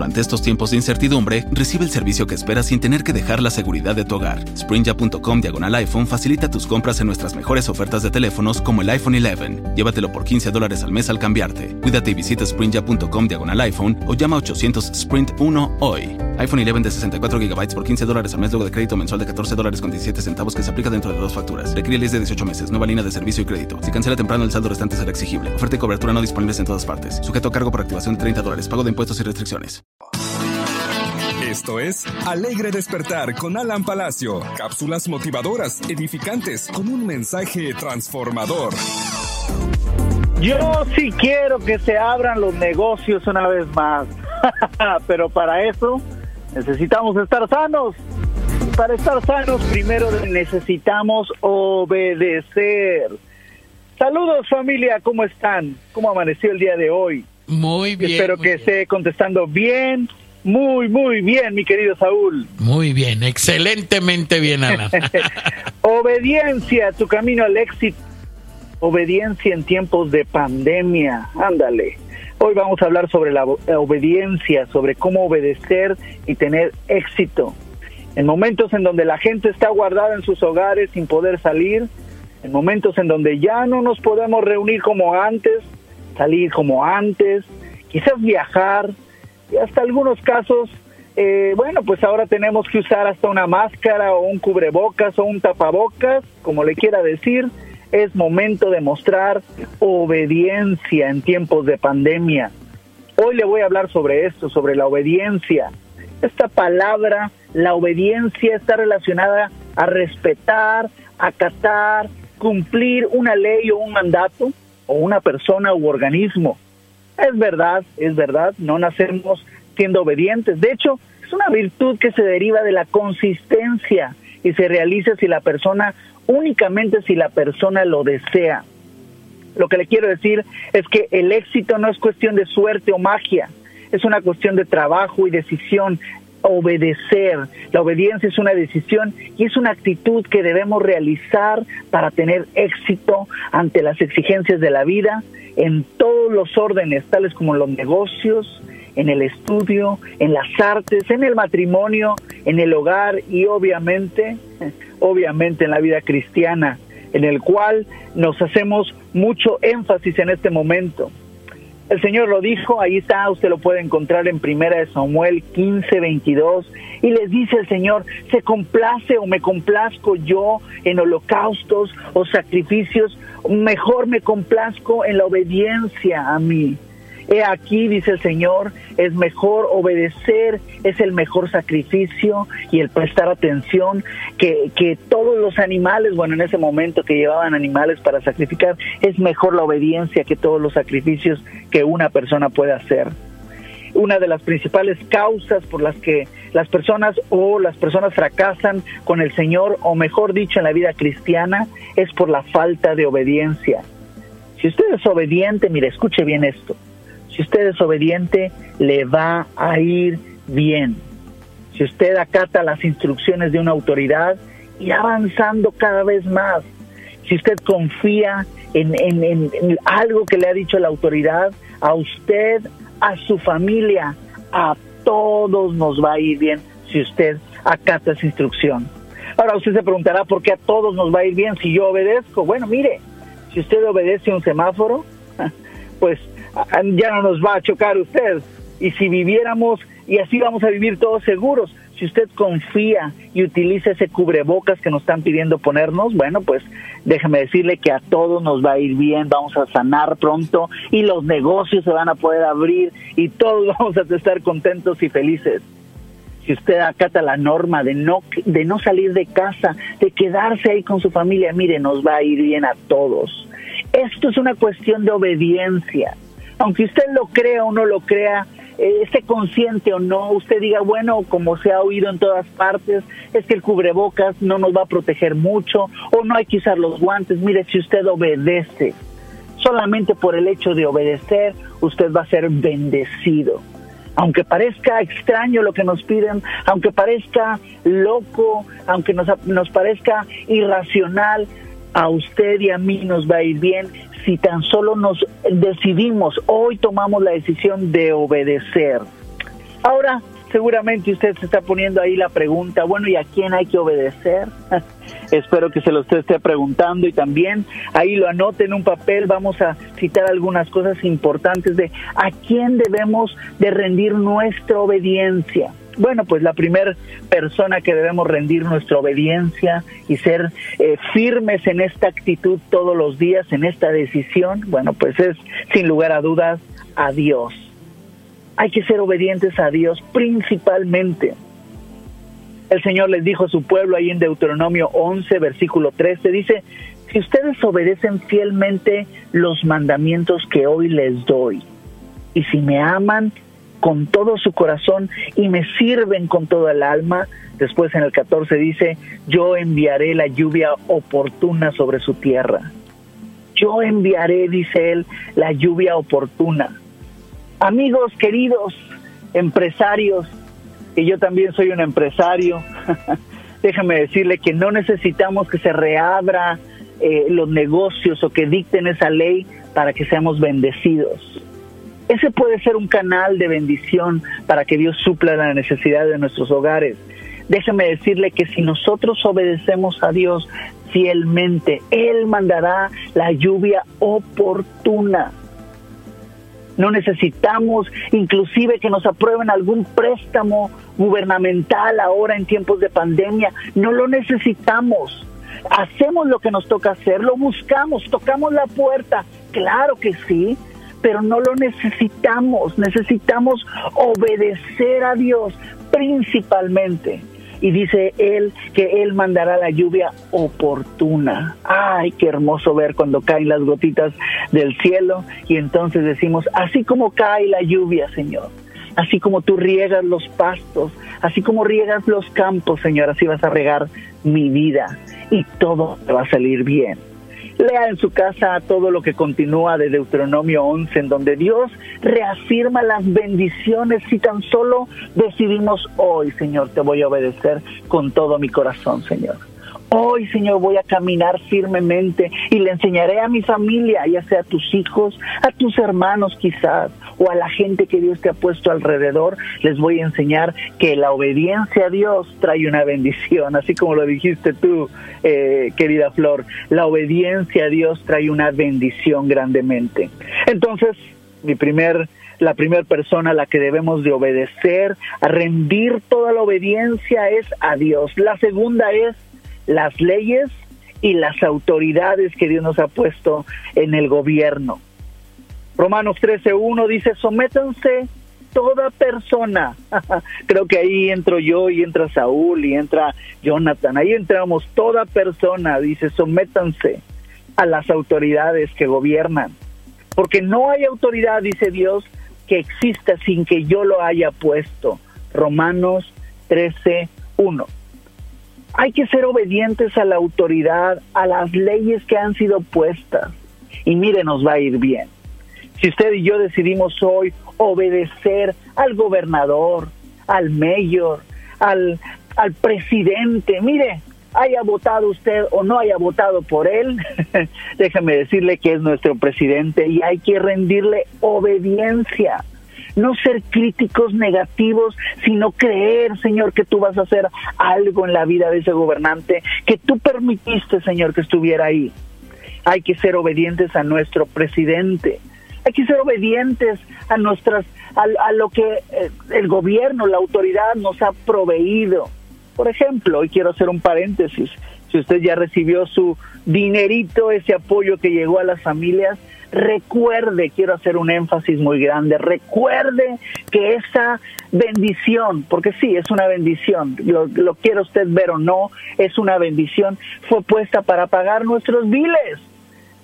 durante estos tiempos de incertidumbre, recibe el servicio que esperas sin tener que dejar la seguridad de tu hogar. Sprinja.com diagonal iPhone facilita tus compras en nuestras mejores ofertas de teléfonos como el iPhone 11. Llévatelo por 15 dólares al mes al cambiarte. Cuídate y visita sprinja.com diagonal iPhone o llama a 800 Sprint 1 hoy. iPhone 11 de 64 GB por 15 dólares al mes luego de crédito mensual de 14 dólares con 17 centavos que se aplica dentro de dos facturas. Requiere lease de 18 meses. Nueva línea de servicio y crédito. Si cancela temprano, el saldo restante será exigible. Oferta y cobertura no disponibles en todas partes. Sujeto a cargo por activación de 30 dólares. Pago de impuestos y restricciones. Esto es Alegre Despertar con Alan Palacio. Cápsulas motivadoras, edificantes, con un mensaje transformador. Yo sí quiero que se abran los negocios una vez más, pero para eso necesitamos estar sanos. Para estar sanos primero necesitamos obedecer. Saludos familia, ¿cómo están? ¿Cómo amaneció el día de hoy? Muy bien. Espero muy que bien. esté contestando bien, muy, muy bien, mi querido Saúl. Muy bien, excelentemente bien, Alan. Obediencia, tu camino al éxito. Obediencia en tiempos de pandemia. Ándale. Hoy vamos a hablar sobre la obediencia, sobre cómo obedecer y tener éxito. En momentos en donde la gente está guardada en sus hogares sin poder salir, en momentos en donde ya no nos podemos reunir como antes, salir como antes, quizás viajar, y hasta algunos casos, eh, bueno, pues ahora tenemos que usar hasta una máscara o un cubrebocas o un tapabocas, como le quiera decir. Es momento de mostrar obediencia en tiempos de pandemia. Hoy le voy a hablar sobre esto, sobre la obediencia. Esta palabra, la obediencia, está relacionada a respetar, acatar, cumplir una ley o un mandato o una persona u organismo. Es verdad, es verdad, no nacemos siendo obedientes. De hecho, es una virtud que se deriva de la consistencia y se realiza si la persona, únicamente si la persona lo desea. Lo que le quiero decir es que el éxito no es cuestión de suerte o magia, es una cuestión de trabajo y decisión. Obedecer. La obediencia es una decisión y es una actitud que debemos realizar para tener éxito ante las exigencias de la vida en todos los órdenes, tales como los negocios, en el estudio, en las artes, en el matrimonio, en el hogar y obviamente, obviamente en la vida cristiana, en el cual nos hacemos mucho énfasis en este momento. El Señor lo dijo, ahí está, usted lo puede encontrar en Primera de Samuel 15, 22, y les dice el Señor, se complace o me complazco yo en holocaustos o sacrificios, mejor me complazco en la obediencia a mí. He aquí, dice el Señor, es mejor obedecer, es el mejor sacrificio y el prestar atención que, que todos los animales, bueno, en ese momento que llevaban animales para sacrificar, es mejor la obediencia que todos los sacrificios que una persona puede hacer. Una de las principales causas por las que las personas o las personas fracasan con el Señor, o mejor dicho, en la vida cristiana, es por la falta de obediencia. Si usted es obediente, mire, escuche bien esto. Si usted es obediente, le va a ir bien. Si usted acata las instrucciones de una autoridad, irá avanzando cada vez más. Si usted confía en, en- en- en algo que le ha dicho la autoridad, a usted, a su familia, a todos nos va a ir bien si usted acata esa instrucción. Ahora usted se preguntará por qué a todos nos va a ir bien si yo obedezco. Bueno, mire, si usted obedece un semáforo, pues ya no nos va a chocar usted. Y si viviéramos, y así vamos a vivir todos seguros, si usted confía y utiliza ese cubrebocas que nos están pidiendo ponernos, bueno, pues déjeme decirle que a todos nos va a ir bien, vamos a sanar pronto y los negocios se van a poder abrir y todos vamos a estar contentos y felices si usted acata la norma de no de no salir de casa, de quedarse ahí con su familia, mire, nos va a ir bien a todos. Esto es una cuestión de obediencia. Aunque usted lo crea o no lo crea, eh, esté consciente o no, usted diga, bueno, como se ha oído en todas partes, es que el cubrebocas no nos va a proteger mucho o no hay que usar los guantes. Mire, si usted obedece, solamente por el hecho de obedecer, usted va a ser bendecido aunque parezca extraño lo que nos piden, aunque parezca loco, aunque nos, nos parezca irracional, a usted y a mí nos va a ir bien si tan solo nos decidimos, hoy tomamos la decisión de obedecer. Ahora, seguramente usted se está poniendo ahí la pregunta, bueno, ¿y a quién hay que obedecer? Espero que se lo esté preguntando y también ahí lo anote en un papel. Vamos a citar algunas cosas importantes de a quién debemos de rendir nuestra obediencia. Bueno, pues la primera persona que debemos rendir nuestra obediencia y ser eh, firmes en esta actitud todos los días, en esta decisión, bueno, pues es sin lugar a dudas a Dios. Hay que ser obedientes a Dios principalmente. El Señor les dijo a su pueblo ahí en Deuteronomio 11, versículo 13, dice, si ustedes obedecen fielmente los mandamientos que hoy les doy, y si me aman con todo su corazón y me sirven con toda el alma, después en el 14 dice, yo enviaré la lluvia oportuna sobre su tierra. Yo enviaré, dice él, la lluvia oportuna. Amigos queridos, empresarios, que yo también soy un empresario, déjame decirle que no necesitamos que se reabra eh, los negocios o que dicten esa ley para que seamos bendecidos. Ese puede ser un canal de bendición para que Dios supla la necesidad de nuestros hogares. Déjeme decirle que si nosotros obedecemos a Dios fielmente, Él mandará la lluvia oportuna. No necesitamos inclusive que nos aprueben algún préstamo gubernamental ahora en tiempos de pandemia. No lo necesitamos. Hacemos lo que nos toca hacer, lo buscamos, tocamos la puerta. Claro que sí, pero no lo necesitamos. Necesitamos obedecer a Dios principalmente y dice él que él mandará la lluvia oportuna. Ay, qué hermoso ver cuando caen las gotitas del cielo y entonces decimos, así como cae la lluvia, Señor, así como tú riegas los pastos, así como riegas los campos, Señor, así vas a regar mi vida y todo va a salir bien. Lea en su casa todo lo que continúa de Deuteronomio 11, en donde Dios reafirma las bendiciones si tan solo decidimos hoy, Señor, te voy a obedecer con todo mi corazón, Señor. Hoy, Señor, voy a caminar firmemente y le enseñaré a mi familia, ya sea a tus hijos, a tus hermanos quizás, o a la gente que Dios te ha puesto alrededor, les voy a enseñar que la obediencia a Dios trae una bendición, así como lo dijiste tú, eh, querida Flor, la obediencia a Dios trae una bendición grandemente. Entonces, mi primer la primera persona a la que debemos de obedecer, rendir toda la obediencia es a Dios. La segunda es las leyes y las autoridades que Dios nos ha puesto en el gobierno. Romanos 13.1 dice, sométanse toda persona. Creo que ahí entro yo y entra Saúl y entra Jonathan. Ahí entramos toda persona. Dice, sométanse a las autoridades que gobiernan. Porque no hay autoridad, dice Dios, que exista sin que yo lo haya puesto. Romanos 13.1 hay que ser obedientes a la autoridad, a las leyes que han sido puestas. Y mire, nos va a ir bien. Si usted y yo decidimos hoy obedecer al gobernador, al mayor, al, al presidente, mire, haya votado usted o no haya votado por él, déjame decirle que es nuestro presidente y hay que rendirle obediencia no ser críticos negativos, sino creer, Señor, que tú vas a hacer algo en la vida de ese gobernante, que tú permitiste, Señor, que estuviera ahí. Hay que ser obedientes a nuestro presidente. Hay que ser obedientes a nuestras a, lo que eh, el gobierno, la autoridad nos ha proveído. Por ejemplo, hoy quiero hacer un paréntesis. Si usted ya recibió su dinerito, ese apoyo que llegó a las familias, recuerde, quiero hacer un énfasis muy grande, recuerde que esa bendición, porque sí, es una bendición, lo, lo quiera usted ver o no, es una bendición, fue puesta para pagar nuestros biles.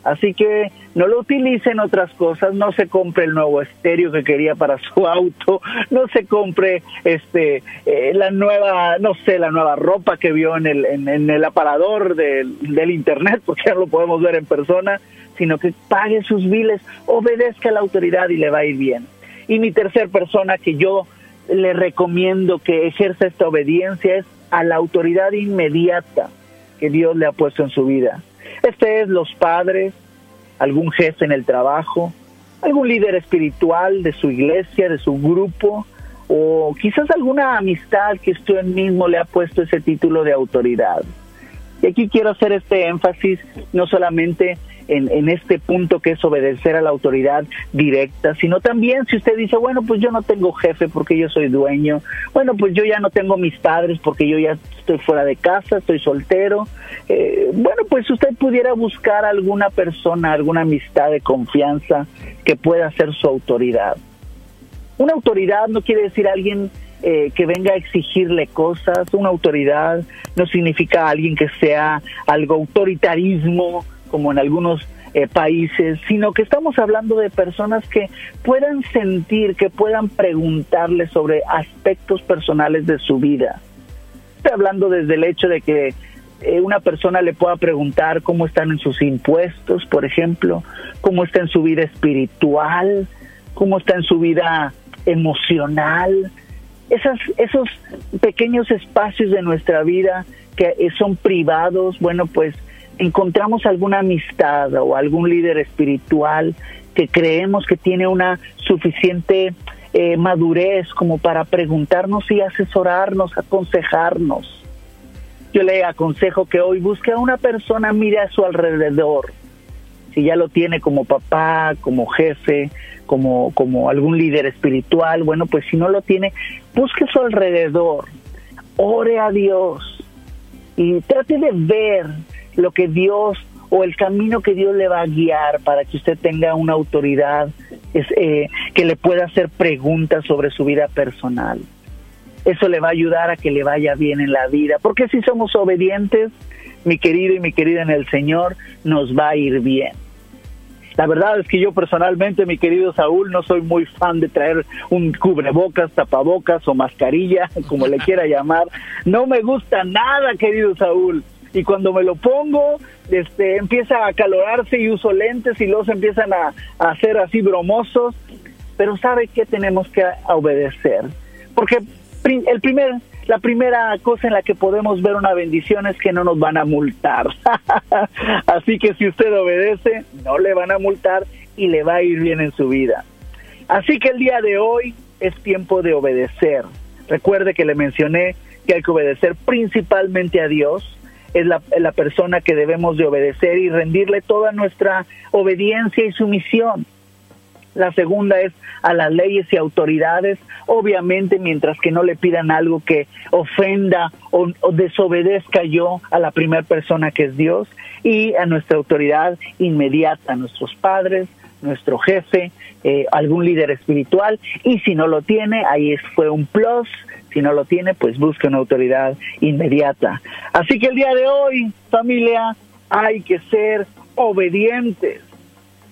Así que no lo utilice en otras cosas, no se compre el nuevo estéreo que quería para su auto, no se compre este eh, la nueva, no sé, la nueva ropa que vio en el, en, el aparador del, del internet, porque ya lo podemos ver en persona sino que pague sus biles, obedezca a la autoridad y le va a ir bien. Y mi tercer persona que yo le recomiendo que ejerza esta obediencia es a la autoridad inmediata que Dios le ha puesto en su vida. Este es los padres, algún jefe en el trabajo, algún líder espiritual de su iglesia, de su grupo, o quizás alguna amistad que usted mismo le ha puesto ese título de autoridad. Y aquí quiero hacer este énfasis no solamente en, en, este punto que es obedecer a la autoridad directa, sino también si usted dice, bueno, pues yo no tengo jefe porque yo soy dueño, bueno, pues yo ya no tengo mis padres porque yo ya estoy fuera de casa, estoy soltero, eh, bueno, pues usted pudiera buscar alguna persona, alguna amistad de confianza que pueda ser su autoridad. Una autoridad no quiere decir alguien eh, que venga a exigirle cosas, una autoridad no significa alguien que sea algo autoritarismo, como en algunos eh, países, sino que estamos hablando de personas que puedan sentir, que puedan preguntarle sobre aspectos personales de su vida. Estoy hablando desde el hecho de que eh, una persona le pueda preguntar cómo están en sus impuestos, por ejemplo, cómo está en su vida espiritual, cómo está en su vida emocional, esas, esos pequeños espacios de nuestra vida que eh, son privados, bueno, pues encontramos alguna amistad o algún líder espiritual que creemos que tiene una suficiente eh, madurez como para preguntarnos y asesorarnos, aconsejarnos. Yo le aconsejo que hoy busque a una persona, mire a su alrededor, si ya lo tiene como papá, como jefe, como, como algún líder espiritual, bueno, pues si no lo tiene, busque a su alrededor, ore a Dios y trate de ver lo que Dios o el camino que Dios le va a guiar para que usted tenga una autoridad es, eh, que le pueda hacer preguntas sobre su vida personal. Eso le va a ayudar a que le vaya bien en la vida, porque si somos obedientes, mi querido y mi querida en el Señor, nos va a ir bien. La verdad es que yo personalmente, mi querido Saúl, no soy muy fan de traer un cubrebocas, tapabocas o mascarilla, como le quiera llamar. No me gusta nada, querido Saúl y cuando me lo pongo, este, empieza a acalorarse y uso lentes y los empiezan a, hacer así bromosos, pero sabe que tenemos que obedecer, porque el primer, la primera cosa en la que podemos ver una bendición es que no nos van a multar, así que si usted obedece, no le van a multar y le va a ir bien en su vida. Así que el día de hoy es tiempo de obedecer. Recuerde que le mencioné que hay que obedecer principalmente a Dios, es la, la persona que debemos de obedecer y rendirle toda nuestra obediencia y sumisión. La segunda es a las leyes y autoridades, obviamente mientras que no le pidan algo que ofenda o, desobedezca yo a la primera persona que es Dios y a nuestra autoridad inmediata, a nuestros padres, nuestro jefe, eh, algún líder espiritual. Y si no lo tiene, ahí fue un plus si no lo tiene, pues busque una autoridad inmediata. Así que el día de hoy, familia, hay que ser obedientes.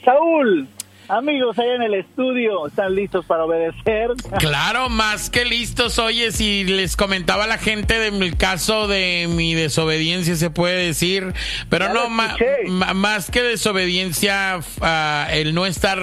Saúl, Amigos, ahí en el estudio, ¿están listos para obedecer? Claro, más que listos. Oye, si les comentaba a la gente del caso de mi desobediencia, se puede decir, pero no, más que desobediencia, uh, el no estar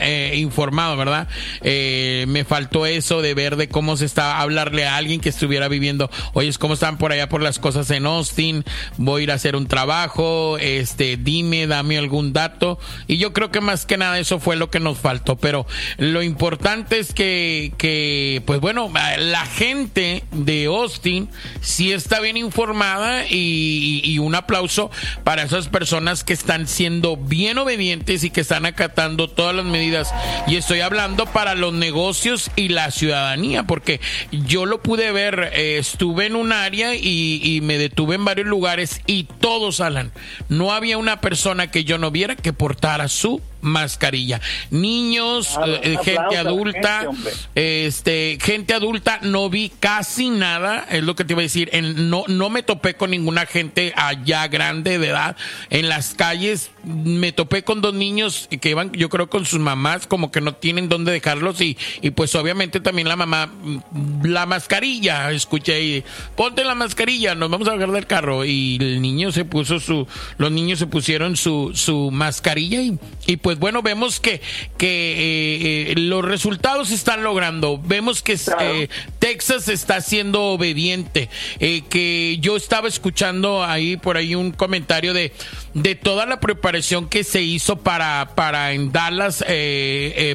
eh, informado, ¿verdad? Eh, me faltó eso de ver de cómo se está, hablarle a alguien que estuviera viviendo, oye, ¿cómo están por allá por las cosas en Austin? Voy a ir a hacer un trabajo, este, dime, dame algún dato. Y yo creo que más que nada eso fue lo que nos faltó, pero lo importante es que, pues bueno, la gente de Austin sí está bien informada y, y un aplauso para esas personas que están siendo bien obedientes y que están acatando todas las medidas. Y estoy hablando para los negocios y la ciudadanía, porque yo lo pude ver, eh, estuve en un área y, y me detuve en varios lugares y todos, Alan, no había una persona que yo no viera que portara su mascarilla. Niños, eh, eh, gente adulta, este, gente adulta, no vi casi nada, es lo que te iba a decir, en, no, no me topé con ninguna gente allá grande de edad. En las calles, me topé con dos niños que iban, yo creo, con sus mamás, como que no tienen dónde dejarlos y, y pues obviamente también la mamá, mm, la mascarilla, escuché ahí, ponte la mascarilla, nos vamos a bajar del carro y el niño se puso su, los niños se pusieron su, su mascarilla y, y pues pues bueno, vemos que, que los resultados se están logrando. Vemos que Texas está siendo obediente. que yo estaba escuchando ahí por ahí un comentario de, de toda la preparación que se hizo para, para en Dallas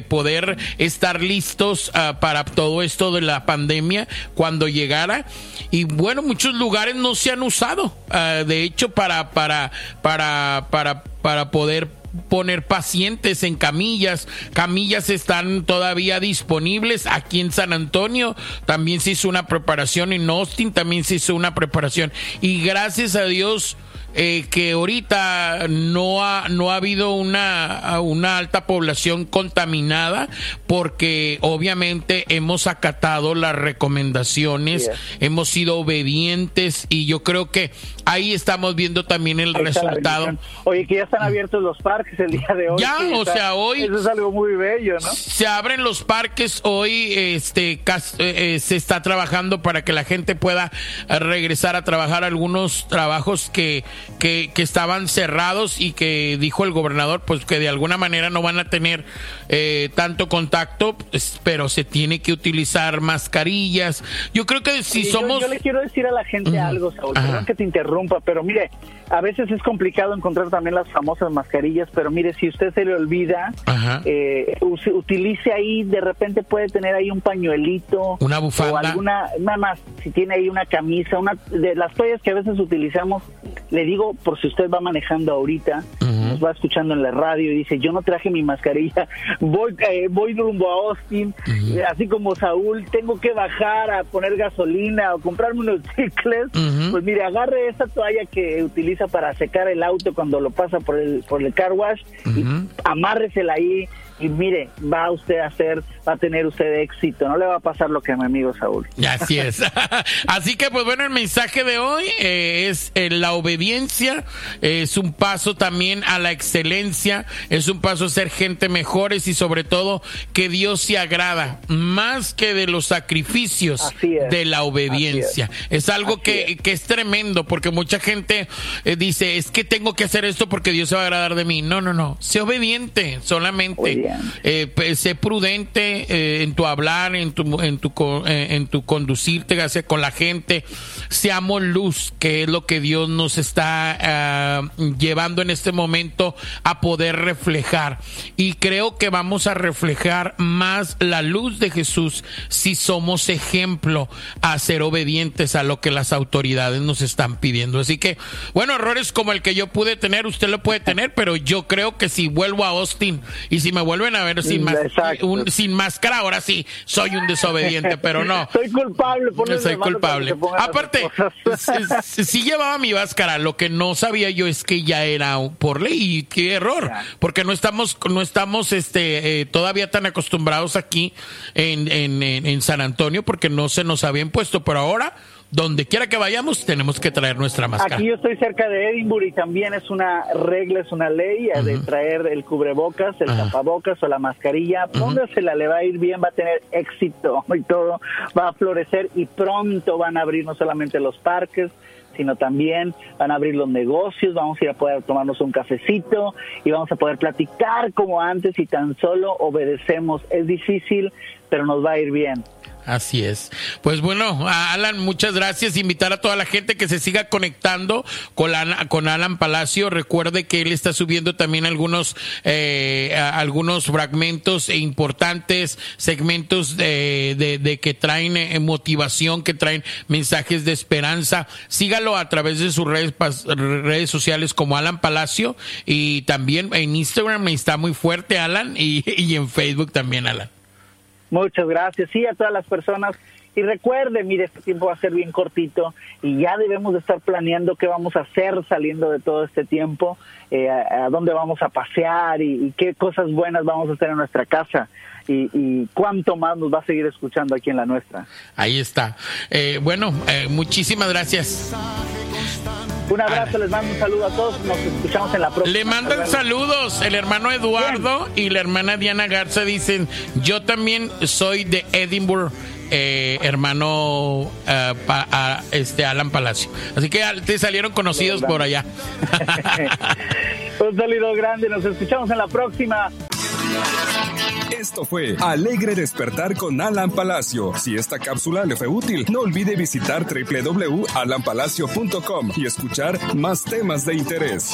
poder estar listos ah, para todo esto de la pandemia cuando llegara. Y bueno, muchos lugares no se han usado, ah, de hecho, para, para, para, para, para poder poner pacientes en camillas. Camillas están todavía disponibles aquí en San Antonio. También se hizo una preparación en Austin, también se hizo una preparación. Y gracias a Dios eh, que ahorita no ha, no ha habido una, una alta población contaminada porque obviamente hemos acatado las recomendaciones, hemos sido obedientes y yo creo que ahí estamos viendo también el resultado. Oye, que ya están abiertos los parques el día de hoy. Ya, o sea, hoy... Eso es algo muy bello, ¿no? Se abren los parques hoy, este, eh, eh, se está trabajando para que la gente pueda regresar a trabajar algunos trabajos que que, estaban cerrados y que dijo el gobernador pues que de alguna manera no van a tener eh, tanto contacto, pues, pero se tiene que utilizar mascarillas. Yo creo que si somos... Yo le quiero decir a la gente algo, Saúl, perdón que te interrumpa, pero mire, a veces es complicado encontrar también las famosas mascarillas, pero mire, si usted se le olvida, eh, utilice ahí, de repente puede tener ahí un pañuelito. Una bufanda. O alguna, nada más, si tiene ahí una camisa, una de las toallas que a veces utilizamos, le digo, por si usted va manejando ahorita, nos va escuchando en la radio y dice, yo no traje mi mascarilla, voy, eh, voy rumbo a Austin, eh, así como Saúl, tengo que bajar a poner gasolina o comprarme unos chicles, pues mire, agarre esa toalla que utiliza para secar el auto cuando lo pasa por el, por el car wash y amárresela ahí y mire, va usted a hacer, va a tener usted éxito, no le va a pasar lo que a mi amigo Saúl. Así es. Así que pues bueno, el mensaje de hoy eh, es eh, la obediencia, es un paso también a la excelencia, es un paso a ser gente mejores y sobre todo que Dios se agrada más que de los sacrificios de la obediencia. Es. algo que es. tremendo porque mucha gente eh, dice, es que tengo que hacer esto porque Dios se va a agradar de mí. No, no, no, sé obediente solamente. Eh, sé prudente eh, en tu hablar, en tu, en tu, eh, en tu conducirte hacia con la gente. Seamos luz, que es lo que Dios nos está ah, llevando en este momento a poder reflejar. Y creo que vamos a reflejar más la luz de Jesús si somos ejemplo a ser obedientes a lo que las autoridades nos están pidiendo. Así que, bueno, errores como el que yo pude tener, usted lo puede tener, pero yo creo que si vuelvo a Austin y si me vuelvo vuelven a ver sin, sin máscara, ahora sí, soy un desobediente, pero no. Soy culpable, Soy culpable. Aparte, sí, llevaba mi máscara, lo que no sabía yo es que ya era por ley, y qué error, porque no estamos, no estamos este, eh, todavía tan acostumbrados aquí en, en, en San Antonio, porque no se nos habían puesto, pero ahora donde quiera que vayamos tenemos que traer nuestra máscara. Aquí yo estoy cerca de Edinburgh y también es una regla, es una ley eh, de traer el cubrebocas, el tapabocas o la mascarilla. Póngasela, le va a ir bien, va a tener éxito y todo, va a florecer y pronto van a abrir no solamente los parques, sino también van a abrir los negocios, vamos a ir a poder tomarnos un cafecito y vamos a poder platicar como antes y tan solo obedecemos. Es difícil, pero nos va a ir bien. Así es. Pues bueno, Alan, muchas gracias. Invitar a toda la gente que se siga conectando con, con Alan Palacio. Recuerde que él está subiendo también algunos, eh, algunos fragmentos e importantes segmentos de, de, que traen eh, motivación, que traen mensajes de esperanza. Sígalo a través de sus redes, redes sociales como Alan Palacio y también en Instagram está muy fuerte Alan y, y en Facebook también Alan. Muchas gracias. Sí, a todas las personas. Y recuerde, mire, este tiempo va a ser bien cortito y ya debemos de estar planeando qué vamos a hacer saliendo de todo este tiempo, eh, a, dónde vamos a pasear y, qué cosas buenas vamos a hacer en nuestra casa. Y, cuánto más nos va a seguir escuchando aquí en la nuestra. Ahí está. Eh, bueno, eh, muchísimas gracias. Un abrazo, les mando un saludo a todos. Nos escuchamos en la próxima. Le mandan saludos. El hermano Eduardo y la hermana Diana Garza dicen: Yo también soy de Edinburgh. Eh, hermano eh, este Alan Palacio. Así que te salieron conocidos por allá. Un saludo grande, nos escuchamos en la próxima. Esto fue Alegre Despertar con Alan Palacio. Si esta cápsula le fue útil, no olvide visitar www.alanpalacio.com y escuchar más temas de interés.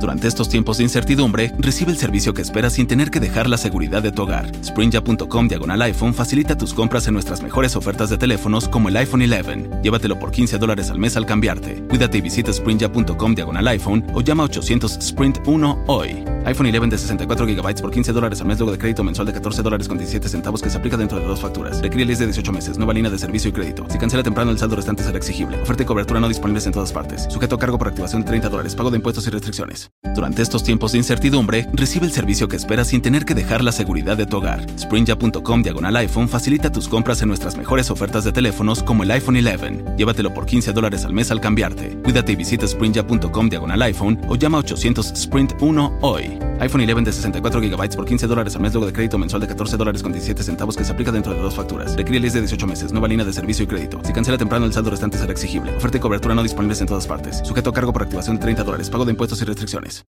Durante estos tiempos de incertidumbre, recibe el servicio que esperas sin tener que dejar la seguridad de tu hogar. Sprinja.com diagonal iPhone facilita tus compras en nuestras mejores ofertas de teléfonos como el iPhone 11. Llévatelo por 15 dólares al mes al cambiarte. Cuídate y visita Sprinja.com diagonal iPhone o llama a 800 Sprint 1 hoy. iPhone 11 de 64 GB por 15 dólares al mes luego de crédito mensual de 14 dólares con 17 centavos que se aplica dentro de dos facturas. Requiere ley de 18 meses. Nueva línea de servicio y crédito. Si cancela temprano el saldo restante será exigible. Oferta y cobertura no disponibles en todas partes. Sujeto a cargo por activación de 30 dólares. Pago de impuestos y restricciones. Durante estos tiempos de incertidumbre, recibe el servicio que esperas sin tener que dejar la seguridad de tu hogar. Sprinja.com diagonal iPhone facilita tus compras en nuestras mejores ofertas de teléfonos como el iPhone 11. Llévatelo por 15 dólares al mes al cambiarte. Cuídate y visita Sprinja.com diagonal iPhone o llama a 800 Sprint 1 hoy. iPhone 11 de 64 GB por 15 dólares al mes luego de crédito mensual de 14 dólares con 17 centavos que se aplica dentro de dos facturas. Requiere de 18 meses. Nueva línea de servicio y crédito. Si cancela temprano el saldo restante será exigible. Oferta y cobertura no disponibles en todas partes. Sujeto a cargo por activación de 30 dólares. Pago de impuestos y restricciones.